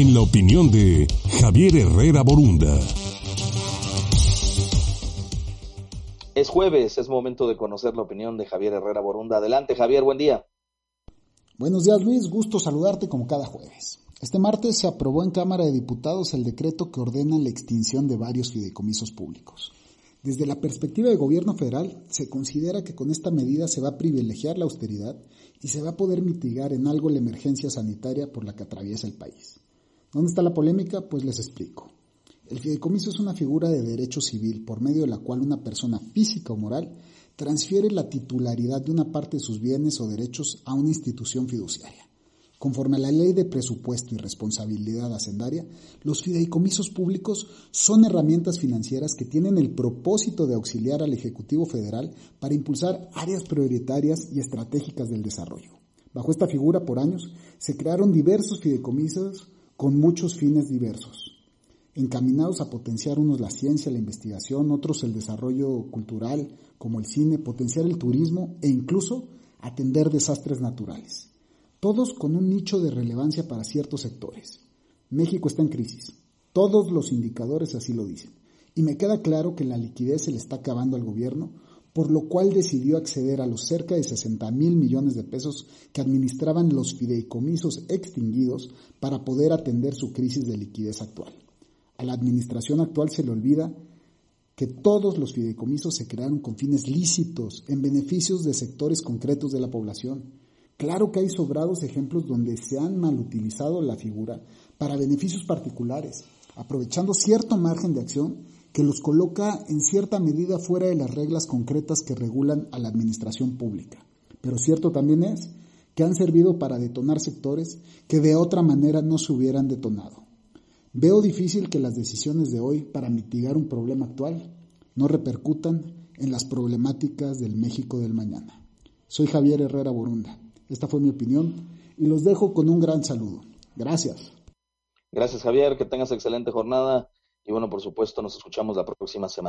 en la opinión de Javier Herrera Borunda. Es jueves, es momento de conocer la opinión de Javier Herrera Borunda. Adelante, Javier, buen día. Buenos días, Luis. Gusto saludarte como cada jueves. Este martes se aprobó en Cámara de Diputados el decreto que ordena la extinción de varios fideicomisos públicos. Desde la perspectiva del gobierno federal, se considera que con esta medida se va a privilegiar la austeridad y se va a poder mitigar en algo la emergencia sanitaria por la que atraviesa el país. ¿Dónde está la polémica? Pues les explico. El fideicomiso es una figura de derecho civil por medio de la cual una persona física o moral transfiere la titularidad de una parte de sus bienes o derechos a una institución fiduciaria. Conforme a la ley de presupuesto y responsabilidad hacendaria, los fideicomisos públicos son herramientas financieras que tienen el propósito de auxiliar al Ejecutivo Federal para impulsar áreas prioritarias y estratégicas del desarrollo. Bajo esta figura, por años, se crearon diversos fideicomisos con muchos fines diversos encaminados a potenciar unos la ciencia, la investigación, otros el desarrollo cultural, como el cine, potenciar el turismo e incluso atender desastres naturales. Todos con un nicho de relevancia para ciertos sectores. México está en crisis. Todos los indicadores así lo dicen. Y me queda claro que la liquidez se le está acabando al gobierno, por lo cual decidió acceder a los cerca de 60 mil millones de pesos que administraban los fideicomisos extinguidos para poder atender su crisis de liquidez actual. A la administración actual se le olvida que todos los fideicomisos se crearon con fines lícitos, en beneficios de sectores concretos de la población. Claro que hay sobrados ejemplos donde se han mal utilizado la figura para beneficios particulares, aprovechando cierto margen de acción que los coloca en cierta medida fuera de las reglas concretas que regulan a la administración pública. Pero cierto también es que han servido para detonar sectores que de otra manera no se hubieran detonado. Veo difícil que las decisiones de hoy para mitigar un problema actual no repercutan en las problemáticas del México del mañana. Soy Javier Herrera Borunda. Esta fue mi opinión y los dejo con un gran saludo. Gracias. Gracias Javier, que tengas excelente jornada y bueno, por supuesto nos escuchamos la próxima semana.